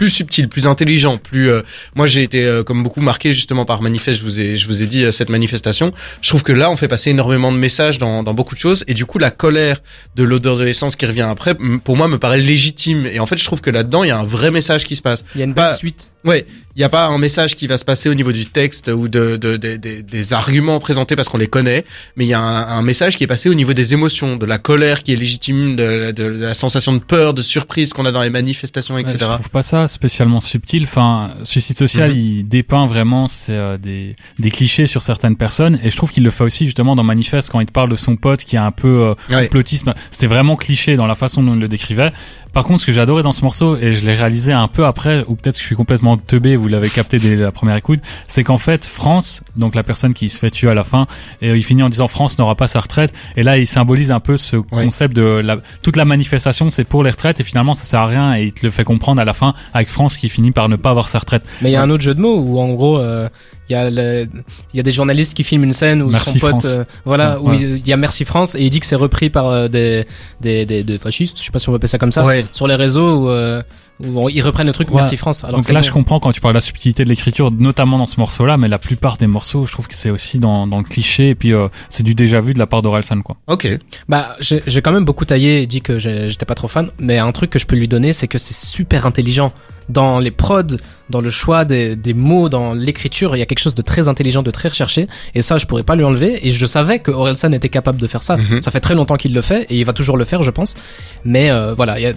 plus subtil, plus intelligent, plus. euh, moi, j'ai été euh, comme beaucoup marqué justement par manifeste. Je vous ai, je vous ai dit euh, cette manifestation. Je trouve que là, on fait passer énormément de messages dans, dans beaucoup de choses, et du coup, la colère de l'odeur de l'essence qui revient après, pour moi, me paraît légitime. Et en fait, je trouve que là-dedans, il y a un vrai message qui se passe. Il y a une Pas- belle suite. Ouais, il n'y a pas un message qui va se passer au niveau du texte ou de, de, de- de- des arguments présentés parce qu'on les connaît, mais il y a un, un message qui est passé au niveau des émotions, de la colère qui est légitime, de, de la sensation de peur, de surprise qu'on a dans les manifestations, Ouais, etc. je trouve pas ça spécialement subtil. Enfin, Suicide Social, Mhm. il dépeint vraiment c'est, euh, des, des clichés sur certaines personnes, et je trouve qu'il le fait aussi justement dans Manifeste quand il te parle de son pote qui est un peu euh, Ouais. complotisme. C'était vraiment cliché dans la façon dont il le décrivait. Par contre, ce que j'ai adoré dans ce morceau, et je l'ai réalisé un peu après, ou peut-être que je suis complètement teubé, vous l'avez capté dès la première écoute, c'est qu'en fait, France, donc la personne qui se fait tuer à la fin, et euh, il finit en disant France n'aura pas sa retraite, et là, il symbolise un peu ce concept de la, toute la manifestation, c'est pour les retraites, et finalement, ça sert à rien, et il te le fait comprendre à la fin, avec France qui finit par ne pas avoir sa retraite. Mais il y a un autre jeu de mots où en gros euh, il y a le- il y a des journalistes qui filment une scène où Merci son pote France. euh, voilà où Ouais. il il y a Merci France et il dit que c'est repris par euh, des, des des des fascistes, je sais pas si on peut appeler ça comme ça, Ouais. sur les réseaux où, euh, où on- ils reprennent le truc Ouais. Merci France. Alors Donc là, je bon. comprends quand tu parles de la subtilité de l'écriture, notamment dans ce morceau-là, mais la plupart des morceaux, je trouve que c'est aussi dans, dans le cliché, et puis euh, c'est du déjà vu de la part d'Orelsan, quoi. Ok. Bah, j'ai quand même beaucoup taillé et dit que j'étais pas trop fan, mais un truc que je peux lui donner, c'est que c'est super intelligent. Dans les prods, dans le choix des, des mots, dans l'écriture, il y a quelque chose de très intelligent, de très recherché, et ça, je pourrais pas lui enlever, et je savais que Orelsan était capable de faire ça. Mhm. Ça fait très longtemps qu'il le fait, et il va toujours le faire, je pense. Mais euh, voilà, a...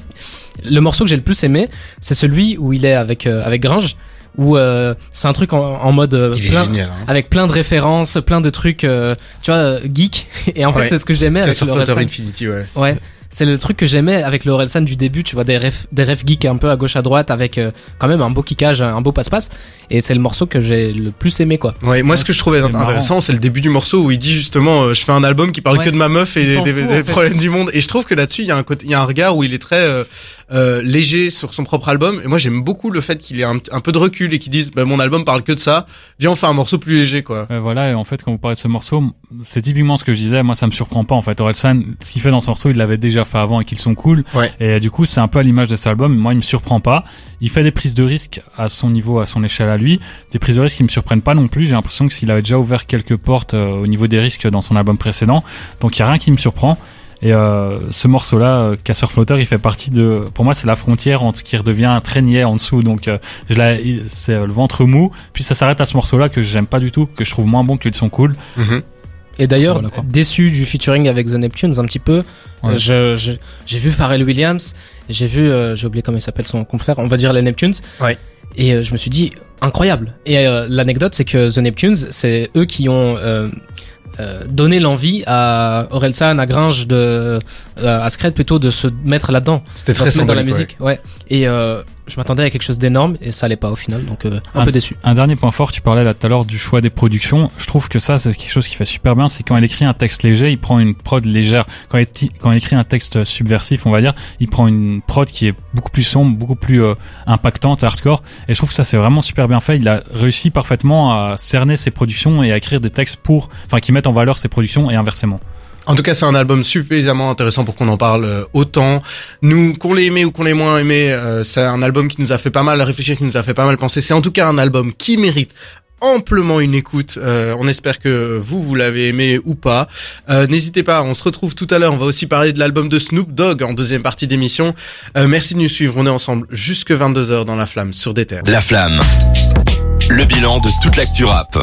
le morceau que j'ai le plus aimé, c'est celui où il est avec, euh, avec Gringe, où euh, c'est un truc en, en mode euh, plein, génial. Hein. avec plein de références, plein de trucs, euh, tu vois, euh, geek. Et en fait, Ouais. c'est ce que j'aimais avec sur le. Infinity, ouais. Ouais, c'est le truc que j'aimais avec le Orelsan du début, tu vois, des refs, des refs geeks un peu à gauche à droite avec euh, quand même un beau kickage, un beau passe-passe. Et c'est le morceau que j'ai le plus aimé, quoi. Ouais, moi ce que je trouvais intéressant, c'est le début du morceau où il dit justement, euh, je fais un album qui parle Ouais. que de ma meuf et des, problèmes du monde. Et je trouve que là-dessus, il y a un côté, il y a un regard où il est très euh, euh, léger sur son propre album. Et moi, j'aime beaucoup le fait qu'il ait un, un peu de recul et qu'il dise, bah, mon album parle que de ça. Viens, on fait un morceau plus léger, quoi. Ouais, voilà, et en fait, quand vous parlez de ce morceau, c'est typiquement ce que je disais. Moi, ça me surprend pas. En fait, Orelsan, ce qu'il fait dans ce morceau, il l'avait déjà fait avant et qu'ils sont cool. Ouais. Et euh, du coup, c'est un peu à l'image de cet album. Moi, il me surprend pas. Il fait des prises de risque à son niveau, à son échelle à lui. Des prises de risque qui me surprennent pas non plus. J'ai l'impression que s'il avait déjà ouvert quelques portes euh, au niveau des risques dans son album précédent. Donc, il y a rien qui me surprend. Et euh, ce morceau-là, euh, Casseur Flotteur, il fait partie de. Pour moi, c'est la frontière entre ce qui redevient un traînier en dessous. Donc, euh, c'est euh, le ventre mou. Puis ça s'arrête à ce morceau-là que j'aime pas du tout, que je trouve moins bon qu'ils sont cool. Mhm. Et d'ailleurs, Voilà, déçu du featuring avec The Neptunes un petit peu. Ouais. Je, je- j'ai vu Pharrell Williams, j'ai vu, euh, j'ai oublié comment il s'appelle son confrère, on va dire les Neptunes. Ouais. Et euh, je me suis dit, incroyable. Et euh, l'anecdote, c'est que The Neptunes, c'est eux qui ont euh, donné l'envie à Orelsan, à Gringe, de, euh, à Scred plutôt, de se mettre là-dedans. C'était très dans la musique. Ouais. Et euh, je m'attendais à quelque chose d'énorme et ça allait pas au final, donc euh, un peu déçu. Un dernier point fort, tu parlais là tout à l'heure du choix des productions. Je trouve que ça, c'est quelque chose qui fait super bien. C'est quand il écrit un texte léger, il prend une prod légère. Quand il, ti- quand écrit un texte subversif, on va dire, il prend une prod qui est beaucoup plus sombre, beaucoup plus euh, impactante, hardcore. Et je trouve que ça, c'est vraiment super bien fait. Il a réussi parfaitement à cerner ses productions et à écrire des textes pour, enfin, qui mettent en valeur ses productions et inversement. En tout cas, c'est un album suffisamment intéressant pour qu'on en parle euh, autant. Nous, qu'on l'ait aimé ou qu'on l'ait moins aimé, euh, c'est un album qui nous a fait pas mal réfléchir, qui nous a fait pas mal penser. C'est en tout cas un album qui mérite amplement une écoute. Euh, on espère que vous, vous l'avez aimé ou pas. Euh, N'hésitez pas, on se retrouve tout à l'heure. On va aussi parler de l'album de Snoop Dogg en deuxième partie d'émission. Euh, merci de nous suivre. On est ensemble jusque 22h dans La Flamme sur des terres. La flamme. Le bilan de toute l'actu rap.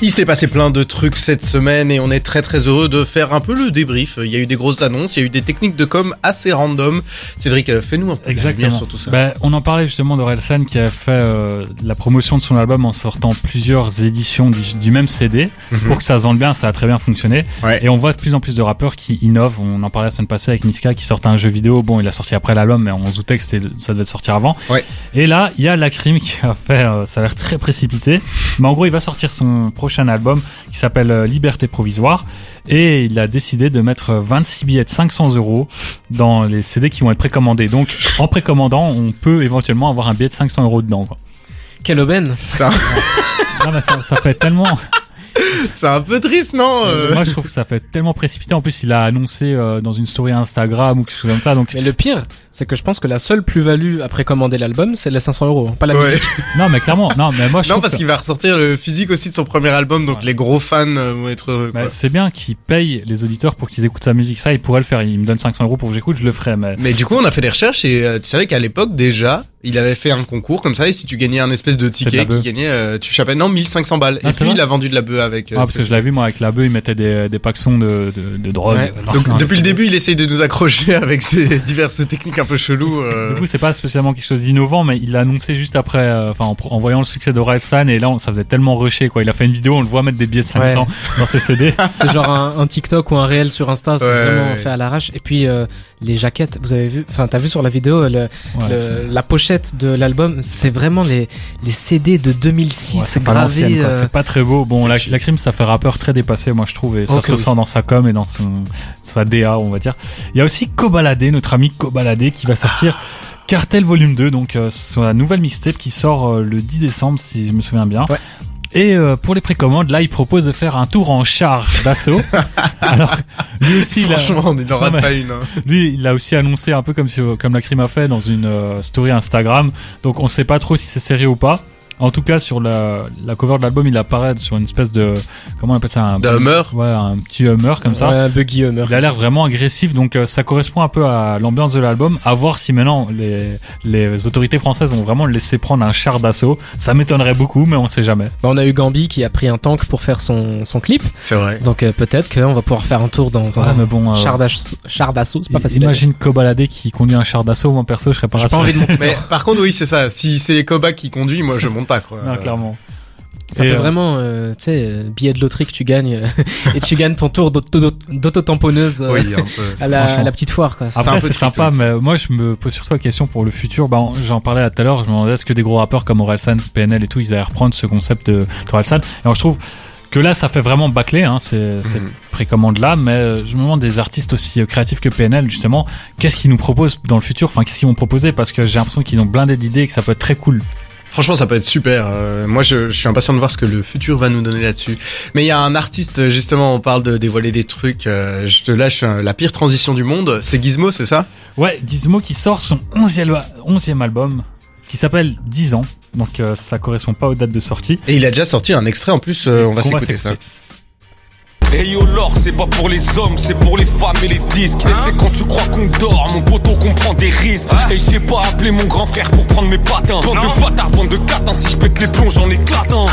Il s'est passé plein de trucs cette semaine et on est très très heureux de faire un peu le débrief. Il y a eu des grosses annonces, il y a eu des techniques de com assez random. Cédric, euh, fais-nous un peu lumière sur tout ça. Ben, on en parlait justement d'Orelsan qui a fait euh, la promotion de son album en sortant plusieurs éditions du, du même CD Mhm. pour que ça se vende bien. Ça a très bien fonctionné. Ouais. Et on voit de plus en plus de rappeurs qui innovent. On en parlait la semaine passée avec Niska qui sortait un jeu vidéo. Bon, il a sorti après l'album, mais on se doutait que ça devait sortir avant. Ouais. Et là, il y a Lacrim qui a fait, euh, ça a l'air très précipité. Mais en gros, il va sortir son prochain album qui s'appelle euh, Liberté provisoire. Et il a décidé de mettre 26 billets de 500 euros dans les CD qui vont être précommandés. Donc, en précommandant, on peut éventuellement avoir un billet de 500 euros dedans. Quoi. Quelle aubaine Ça, mais ça, ça fait tellement. C'est un peu triste, non euh Moi, je trouve que ça fait tellement précipité. En plus, il a annoncé euh, dans une story Instagram ou quelque chose comme ça. Donc, Mais le pire, c'est que je pense que la seule plus-value à précommander l'album, c'est les 500 euros, pas la Ouais. musique. non, mais clairement, non, mais moi, je Non, parce que- qu'il va ressortir le physique aussi de son premier album, donc Ouais. les gros fans euh, vont être heureux. bah, c'est bien qu'il paye les auditeurs pour qu'ils écoutent sa musique. Ça, il pourrait le faire. Il me donne 500 euros pour que j'écoute, je le ferais. Mais Mais du coup, on a fait des recherches et euh, tu savais qu'à l'époque déjà, il avait fait un concours comme ça et si tu gagnais un espèce de de ticket qui bœuf. gagnait, euh, tu chapais non 1500 balles. Ah, et puis vrai il a vendu de la bœuf avec. euh, ah, parce que je l'ai vu moi avec la bœuf, il mettait des, des paxons de, de, de drogue. Ouais. Non, Donc non, depuis le début, il essaye de nous accrocher avec ses diverses techniques un peu cheloues. euh. Du coup, c'est pas spécialement quelque chose d'innovant, mais il l'a annoncé juste après, euh, en, voyant le succès d'Orelsan, et là, on- ça faisait tellement rusher, quoi. Il a fait une vidéo, on le voit mettre des billets de 500 dans ses CD. C'est genre un, un TikTok ou un réel sur Insta, c'est Ouais, vraiment ouais. fait à l'arrache. Et puis euh, les jaquettes, vous avez vu, enfin t'as vu sur la vidéo le- Ouais, le- c'est- la pochette de l'album, c'est vraiment les les CD de 2006 ouais, c'est gravés. euh, C'est pas très beau. Bon, la, la crime, ça fait rappeur très dépassé, moi, je trouve, et ça se ressent dans sa com et dans son, sa DA, on va dire. Il y a aussi Kobalade, notre ami Kobalade, qui va sortir Cartel Volume 2, donc euh, sa nouvelle mixtape qui sort euh, le 10 décembre, si je me souviens bien. Ouais. Et euh, pour les précommandes, là, il propose de faire un tour en char d'assaut. Alors, lui aussi, il a, Franchement, il Non, mais- pas une. hein. lui, il l'a aussi annoncé un peu comme, comme la crime a fait dans une euh, story Instagram. Donc, on sait pas trop si c'est sérieux ou pas. En tout cas, sur la, la cover de l'album, il apparaît sur une espèce de, comment on appelle ça, un, Hummer. ouais, un petit Hummer comme ça. ouais, un buggy Hummer. Il a l'air vraiment agressif, donc euh, ça correspond un peu à l'ambiance de l'album. À voir si maintenant les, les autorités françaises vont vraiment le laisser prendre un char d'assaut. Ça m'étonnerait beaucoup, mais on sait jamais. Bah, on a eu Gambi qui a pris un tank pour faire son son clip, C'est vrai. donc euh, peut-être qu'on va pouvoir faire un tour dans un Ouais, mais bon, euh, char d'assaut. C'est pas facile. Imagine. Kobalade qui conduit un char d'assaut. Moi perso, je serais pas J'ai pas envie de monter. Mais par contre, oui, c'est ça. Si c'est Koba qui conduit, moi, je monte pas, quoi. Non, clairement. Ça Et, fait euh, vraiment, euh, tu sais, euh, billet de loterie que tu gagnes et tu gagnes ton tour d'auto- d'auto-tamponneuse euh, Oui, à, la, à la petite foire. Quoi. Après, c'est sympa, mais moi, je me pose surtout la question pour le futur. Bah, j'en parlais tout à l'heure, je me demandais est-ce que des gros rappeurs comme Orelsan, PNL et tout, ils allaient reprendre ce concept de d'Orelsan? Et alors, je trouve que là, ça fait vraiment bâclé, hein, c'est c'est Mhm. précommande là, mais je me demande des artistes aussi créatifs que PNL, justement, qu'est-ce qu'ils nous proposent dans le futur? Enfin, qu'est-ce qu'ils vont proposer? Parce que j'ai l'impression qu'ils ont blindé d'idées et que ça peut être très cool. Franchement, ça peut être super. Euh, moi, je, je suis impatient de voir ce que le futur va nous donner là-dessus. Mais il y a un artiste, justement, on parle de dévoiler des trucs. euh, je te lâche euh, la pire transition du monde. C'est Gizmo, c'est ça? Ouais, Gizmo qui sort son 11e, 11e album, qui s'appelle 10 ans. Donc, euh, ça correspond pas aux dates de sortie. Et il a déjà sorti un extrait en plus. on va s'écouter ça. Hey yo l'or c'est pas pour les hommes, c'est pour les femmes et les disques Et c'est quand tu crois qu'on dort, mon poteau qu'on prend des risques Et j'ai pas appelé mon grand frère pour prendre mes patins Bande de bâtards, bande de catins, si je pète les plombs j'en éclate un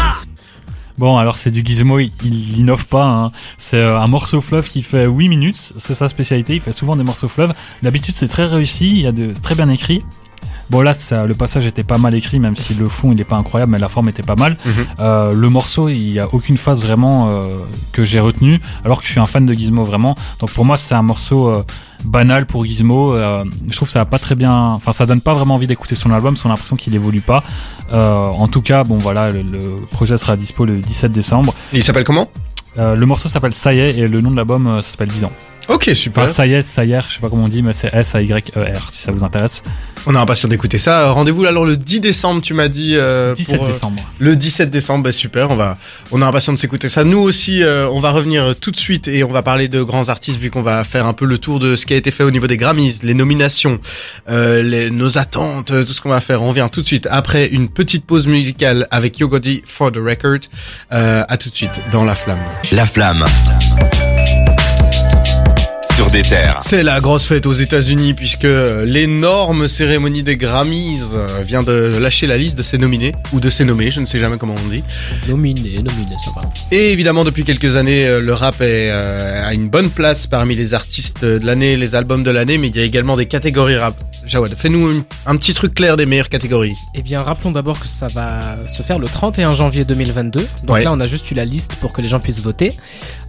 Bon, alors c'est du Gizmo, il, il innove pas. Hein. C'est euh, un morceau fleuve qui fait 8 minutes, c'est sa spécialité. Il fait souvent des morceaux fleuves. D'habitude, c'est très réussi, il y a de, c'est très bien écrit. Bon là, ça, le passage était pas mal écrit, même si le fond il est pas incroyable, mais la forme était pas mal. Mhm. Euh, le morceau, il y a aucune phase vraiment euh, que j'ai retenu, alors que je suis un fan de Gizmo vraiment. Donc pour moi, c'est un morceau euh, banal pour Gizmo. Je trouve que ça a pas très bien, enfin ça donne pas vraiment envie d'écouter son album, parce qu'on a l'impression qu'il évolue pas. En tout cas, bon voilà, le, le projet sera dispo le 17 décembre. Il s'appelle comment? Euh, le morceau s'appelle Ça y est et le nom de l'album euh, s'appelle 10 ans. Ok, super. Enfin, ça y est, ça y est, je sais pas comment on dit, mais c'est S-A-Y-E-R si ça vous intéresse. On a impatient d'écouter ça. Euh, Rendez-vous alors le 10 décembre, tu m'as dit. euh, 17 pour, euh, décembre. Le 17 décembre, bah super, on va, on a impatient de s'écouter ça. Nous aussi, euh, on va revenir tout de suite et on va parler de grands artistes vu qu'on va faire un peu le tour de ce qui a été fait au niveau des Grammys, les nominations, euh, les, nos attentes, tout ce qu'on va faire. On revient tout de suite après une petite pause musicale avec Yogodi for the record. Euh, à tout de suite dans la flamme. La flamme. Sur des terres. C'est la grosse fête aux États-Unis puisque euh, l'énorme cérémonie des Grammys euh, vient de lâcher la liste de ses nominés ou de ses nommés, je ne sais jamais comment on dit. Nominé, nominé, ça va. Et évidemment, depuis quelques années, euh, le rap est euh, à une bonne place parmi les artistes de l'année, les albums de l'année, mais il y a également des catégories rap. Jawad, fais-nous un, petit truc clair des meilleures catégories. Eh bien, rappelons d'abord que ça va se faire le 31 janvier 2022. Donc Ouais. là, on a juste eu la liste pour que les gens puissent voter.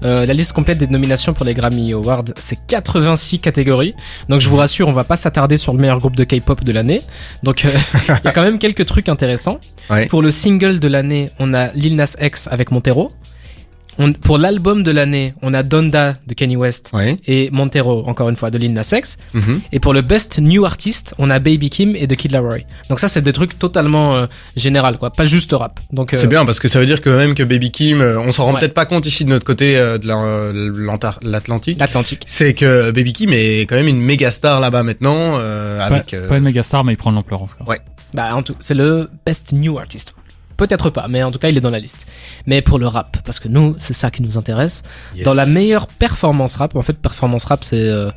Euh, la liste complète des nominations pour les Grammy Awards, c'est 86 catégories. Donc je vous rassure, on va pas s'attarder sur le meilleur groupe de K-pop de l'année. Donc euh, il y a quand même quelques trucs intéressants. Ouais. Pour le single de l'année, on a Lil Nas X avec Montero. On- pour l'album de l'année, on a Donda de Kanye West Ouais. et Montero, encore une fois, de Lil Nas X. Mhm. Et pour le Best New Artist, on a Baby Kim et The Kid Laroi. Donc ça, c'est des trucs totalement euh, général, quoi, pas juste rap. Donc euh, C'est bien parce que ça veut dire que même que Baby Kim, euh, on s'en rend Ouais. peut-être pas compte ici de notre côté euh, de la- euh, l'Antar- l'Atlantique. l'Atlantique. C'est que Baby Kim est quand même une méga star là-bas maintenant, euh, Pas, avec. euh, pas une méga star, mais il prend de l'ampleur en tout cas. Bah, en tout, c'est le Best New Artist. Peut-être pas, mais en tout cas, il est dans la liste. Mais pour le rap, parce que nous, c'est ça qui nous intéresse. yes. Dans la meilleure performance rap, en fait, performance rap, c'est euh,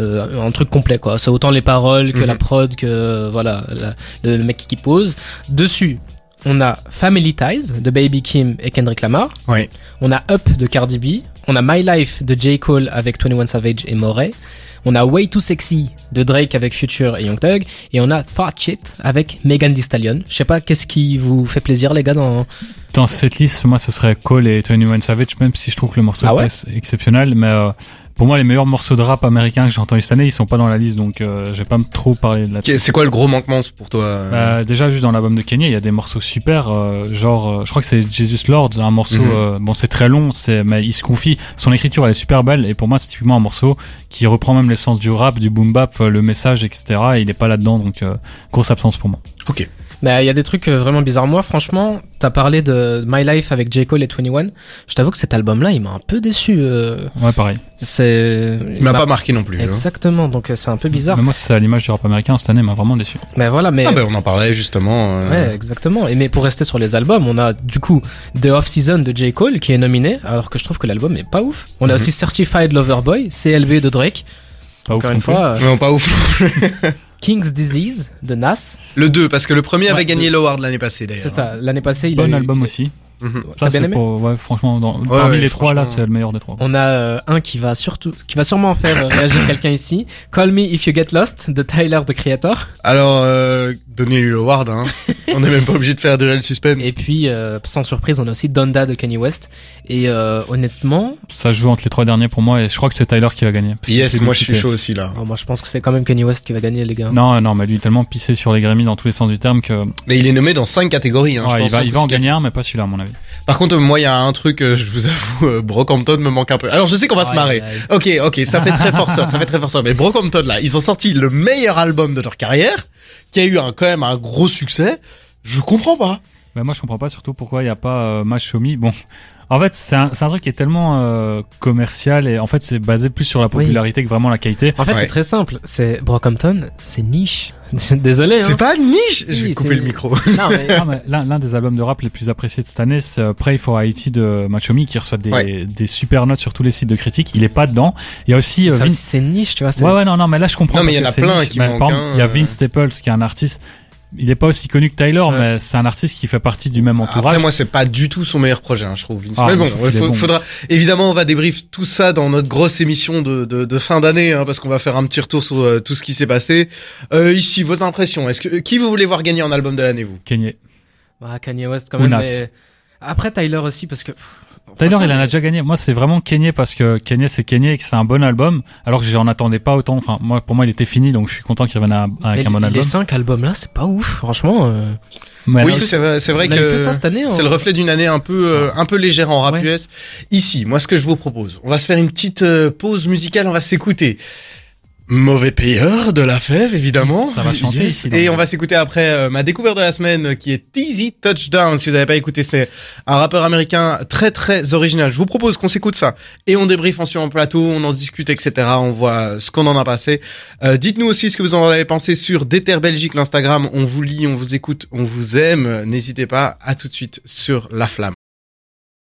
euh, un truc complet, quoi. C'est autant les paroles que Mhm. la prod, que euh, voilà, la- le, le mec qui pose. Dessus, on a Family Ties de Baby Kim et Kendrick Lamar. Ouais. On a Up de Cardi B. On a My Life de J. Cole avec 21 Savage et Moray. On a Way Too Sexy de Drake avec Future et Young Thug. Et on a Thought Shit avec Megan Thee Stallion. Je sais pas, qu'est-ce qui vous fait plaisir, les gars, dans... Dans cette liste, moi, ce serait Cole et 21 Savage, même si je trouve que le morceau Ah ouais est exceptionnel. Mais euh, pour moi, les meilleurs morceaux de rap américains que j'ai entendus cette année, ils sont pas dans la liste, donc euh, je vais pas trop parler de la. C'est quoi le gros manquement pour toi euh Euh, déjà, juste dans l'album de Kanye, il y a des morceaux super, euh, genre, euh, je crois que c'est Jesus Lord, un morceau, Mhm. euh, bon, c'est très long, c'est, mais il se confie, son écriture, elle est super belle, et pour moi, c'est typiquement un morceau qui reprend même l'essence du rap, du boom bap, le message, etc., et il est pas là-dedans, donc, euh, grosse absence pour moi. Ok. Bah, il y a des trucs euh, vraiment bizarres. Moi, franchement, t'as parlé de My Life avec J. Cole et 21. Je t'avoue que cet album-là, il m'a un peu déçu. euh, Ouais, pareil. C'est... Il m'a pas marqué non plus. hein. Exactement, donc euh, c'est un peu bizarre. Mais moi, c'est à l'image du rap américain, cette année, il m'a vraiment déçu. Mais voilà, mais... Ah ben on en parlait justement. euh, Ouais, exactement. Et mais pour rester sur les albums, on a du coup The Off Season de J. Cole qui est nominé, alors que je trouve que l'album est pas ouf. On a Mhm. aussi Certified Lover Boy, CLB de Drake. Pas ouf Encore non une fois, euh, Non, pas ouf. King's Disease de Nas. Le 2, parce que le premier Ouais, avait gagné l'award l'année passée d'ailleurs. C'est ça. L'année passée, il a Bon eu- album aussi. Ça, bien aimé pour, ouais, franchement, dans, parmi ouais, les trois, là, c'est le meilleur des trois. On a euh, un qui va surtout, qui va sûrement faire réagir quelqu'un ici. Call Me If You Get Lost de Tyler the Creator. Alors, euh, donnez-lui l'award. Hein. on n'est même pas obligé de faire du réel suspense. Et puis, euh, sans surprise, on a aussi Donda de Kanye West. Et euh, honnêtement, Ça joue entre les trois derniers pour moi, et je crois que c'est Tyler qui va gagner. Yes, c'est moi je suis chaud aussi là. alors, moi je pense que c'est quand même Kanye West qui va gagner, les gars. Non, non, mais lui, il est tellement pissé sur les Grammy dans tous les sens du terme que Mais il est nommé dans 5 catégories. Hein, je il va, hein, il va en gagner un, mais pas celui-là, à mon avis. Par contre, moi, il y a un truc, euh, je vous avoue, euh, Brockhampton me manque un peu. Alors, je sais qu'on va se marrer. aïe. Ok, ok, ça fait très forceur, ça fait très forceur. Mais Brockhampton, là, ils ont sorti le meilleur album de leur carrière, qui a eu un, quand même un gros succès. Je comprends pas. Mais moi, je comprends pas surtout pourquoi il n'y a pas euh, Match Show Me. Bon, en fait, c'est un, c'est un truc qui est tellement euh, commercial et en fait, c'est basé plus sur la Oui. popularité que vraiment la qualité. En fait, Ouais. c'est très simple. C'est Brockhampton, c'est niche. Désolé. C'est Hein. pas niche. Si, je vais couper le micro. Non, mais Ah, mais L'un des albums de rap les plus appréciés de cette année, c'est euh, Pray for Haiti de Machomi qui reçoit des, Ouais. des super notes sur tous les sites de critiques. Il est pas dedans. Il y a aussi, euh, ça c'est niche, tu vois. Ouais, ouais, non, non, mais là, je comprends. Non, mais il y en a plein niche. qui manquent, Il y a euh. Vince Staples, qui est un artiste. Il est pas aussi connu que Tyler, Ouais. mais c'est un artiste qui fait partie du même entourage. Après, moi, c'est pas du tout son meilleur projet, hein, je trouve. Vince. Ah, mais bon, faut- faudra. Évidemment, on va débrief tout ça dans notre grosse émission de, de, de fin d'année, hein, parce qu'on va faire un petit retour sur euh, tout ce qui s'est passé. Euh, ici, vos impressions. Est-ce que qui vous voulez voir gagner en album de l'année, vous? Kanye. Ah, Kanye West quand même. Mais- Après Tyler aussi, parce que. pff, Tyler, franchement, il en a déjà gagné. Moi, c'est vraiment Kanye parce que Kanye, c'est Kanye et que c'est un bon album. Alors que j'en attendais pas autant. Enfin, moi, pour moi, il était fini, donc je suis content qu'il revienne à- avec mais un bon les album. cinq albums là, c'est pas ouf, franchement. euh, Mais Oui, c'est vrai, que, que ça cette année. c'est hein. le reflet d'une année un peu euh, un peu légère en rap Ouais. US. Ici, moi, ce que je vous propose, on va se faire une petite euh, pause musicale. On va s'écouter. Mauvais payeur de la fève, évidemment. Ça va chanter Yes. Et on va s'écouter après euh, ma découverte de la semaine, euh, qui est Easy Touchdown. Si vous n'avez pas écouté, c'est un rappeur américain très très original. Je vous propose qu'on s'écoute ça et on débriefe ensuite en plateau, on en discute, etc. On voit ce qu'on en a passé. Euh, Dites-nous aussi ce que vous en avez pensé sur Déter Belgique, l'Instagram. On vous lit, on vous écoute, on vous aime. N'hésitez pas. À tout de suite sur La Flamme.